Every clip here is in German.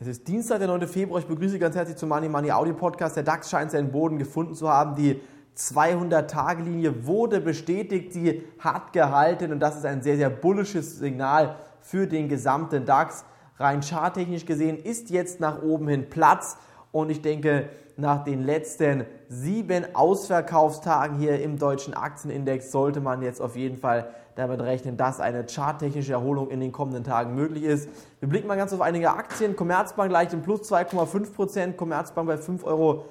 Es ist Dienstag, der 9. Februar. Ich begrüße ganz herzlich zum Money Money Audio Podcast. Der DAX scheint seinen Boden gefunden zu haben. Die 200-Tage-Linie wurde bestätigt. Sie hat gehalten und das ist ein sehr, sehr bullisches Signal für den gesamten DAX. Rein charttechnisch gesehen ist jetzt nach oben hin Platz und ich denke, nach den letzten sieben Ausverkaufstagen hier im deutschen Aktienindex sollte man jetzt auf jeden Fall damit rechnen, dass eine charttechnische Erholung in den kommenden Tagen möglich ist. Wir blicken mal ganz auf einige Aktien. Commerzbank leicht im Plus 2,5%, Commerzbank bei 5,66 Euro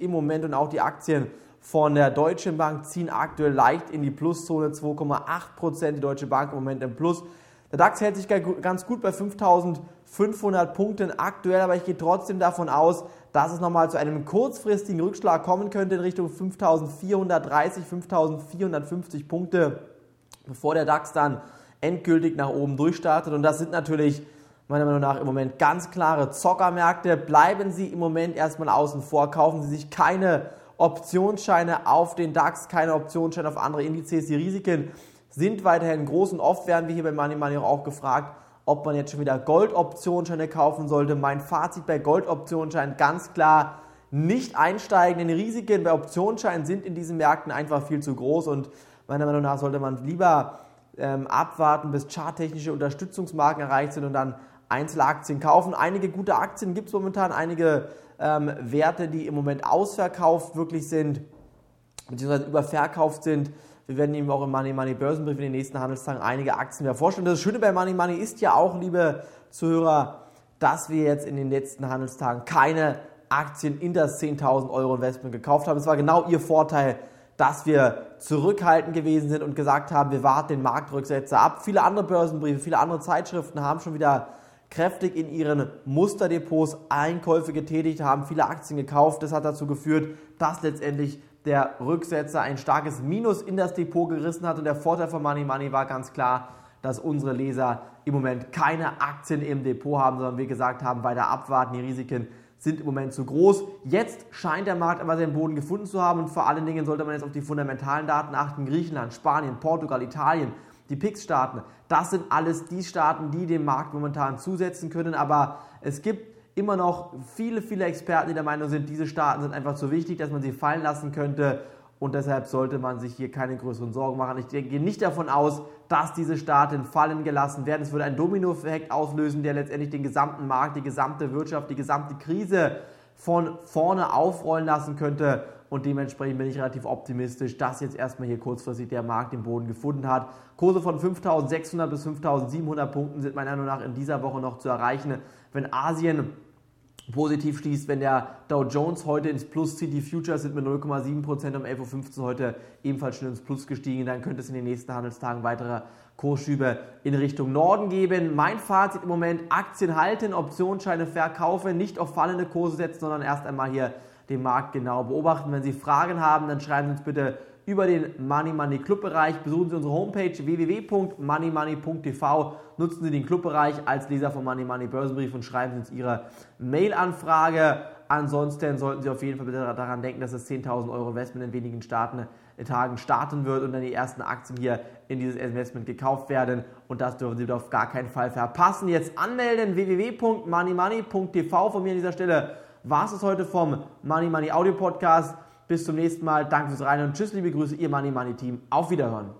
im Moment und auch die Aktien von der Deutschen Bank ziehen aktuell leicht in die Pluszone 2,8%, die Deutsche Bank im Moment im Plus. Der DAX hält sich ganz gut bei 5500 Punkten aktuell, aber ich gehe trotzdem davon aus, dass es nochmal zu einem kurzfristigen Rückschlag kommen könnte in Richtung 5430, 5450 Punkte, bevor der DAX dann endgültig nach oben durchstartet. Und das sind natürlich meiner Meinung nach im Moment ganz klare Zockermärkte. Bleiben Sie im Moment erstmal außen vor, kaufen Sie sich keine Optionsscheine auf den DAX, keine Optionsscheine auf andere Indizes. Die Risiken sind weiterhin groß und oft werden wir hier bei Money Money auch gefragt, ob man jetzt schon wieder Goldoptionsscheine kaufen sollte. Mein Fazit bei Goldoptionsscheinen ganz klar, nicht einsteigen, denn die Risiken bei Optionsscheinen sind in diesen Märkten einfach viel zu groß und meiner Meinung nach sollte man lieber ähm, abwarten, bis charttechnische Unterstützungsmarken erreicht sind und dann Einzelaktien kaufen. Einige gute Aktien gibt es momentan, einige ähm, Werte, die im Moment ausverkauft wirklich sind, beziehungsweise überverkauft sind. Wir werden Ihnen auch im Money Money Börsenbrief in den nächsten Handelstagen einige Aktien mehr vorstellen. Das Schöne bei Money Money ist ja auch, liebe Zuhörer, dass wir jetzt in den letzten Handelstagen keine Aktien in das 10.000 Euro Investment gekauft haben. Es war genau Ihr Vorteil, dass wir zurückhaltend gewesen sind und gesagt haben, wir warten den Marktrücksetzer ab. Viele andere Börsenbriefe, viele andere Zeitschriften haben schon wieder kräftig in ihren Musterdepots Einkäufe getätigt, haben viele Aktien gekauft. Das hat dazu geführt, dass letztendlich der Rücksetzer ein starkes Minus in das Depot gerissen hat. Und der Vorteil von Money Money war ganz klar, dass unsere Leser im Moment keine Aktien im Depot haben, sondern wir gesagt haben, weiter abwarten, die Risiken sind im Moment zu groß. Jetzt scheint der Markt aber seinen Boden gefunden zu haben und vor allen Dingen sollte man jetzt auf die fundamentalen Daten achten. Griechenland, Spanien, Portugal, Italien, die PIX-Staaten, das sind alles die Staaten, die dem Markt momentan zusetzen können, aber es gibt immer noch viele, viele Experten, die der Meinung sind, diese Staaten sind einfach zu wichtig, dass man sie fallen lassen könnte. Und deshalb sollte man sich hier keine größeren Sorgen machen. Ich gehe nicht davon aus, dass diese Staaten fallen gelassen werden. Es würde einen Dominoeffekt auslösen, der letztendlich den gesamten Markt, die gesamte Wirtschaft, die gesamte Krise von vorne aufrollen lassen könnte. Und dementsprechend bin ich relativ optimistisch, dass jetzt erstmal hier kurzfristig der Markt den Boden gefunden hat. Kurse von 5.600 bis 5.700 Punkten sind meiner Meinung nach in dieser Woche noch zu erreichen. Wenn Asien positiv schließt, wenn der Dow Jones heute ins Plus zieht, die Futures sind mit 0,7% um 11.15 Uhr heute ebenfalls schon ins Plus gestiegen, dann könnte es in den nächsten Handelstagen weitere Kursschübe in Richtung Norden geben. Mein Fazit im Moment, Aktien halten, Optionsscheine verkaufen, nicht auf fallende Kurse setzen, sondern erst einmal hier den Markt genau beobachten. Wenn Sie Fragen haben, dann schreiben Sie uns bitte über den Money Money Club Bereich. Besuchen Sie unsere Homepage www.moneymoney.tv. Nutzen Sie den Clubbereich als Leser vom Money Money Börsenbrief und schreiben Sie uns Ihre Mail-Anfrage. Ansonsten sollten Sie auf jeden Fall bitte daran denken, dass das 10.000 Euro Investment in wenigen Starten, äh, Tagen starten wird und dann die ersten Aktien hier in dieses Investment gekauft werden. Und das dürfen Sie auf gar keinen Fall verpassen. Jetzt anmelden www.moneymoney.tv. Von mir an dieser Stelle war es heute vom Money Money Audio Podcast. Bis zum nächsten Mal. Danke fürs Rein und tschüss, liebe Grüße, Ihr Money Money Team. Auf Wiederhören.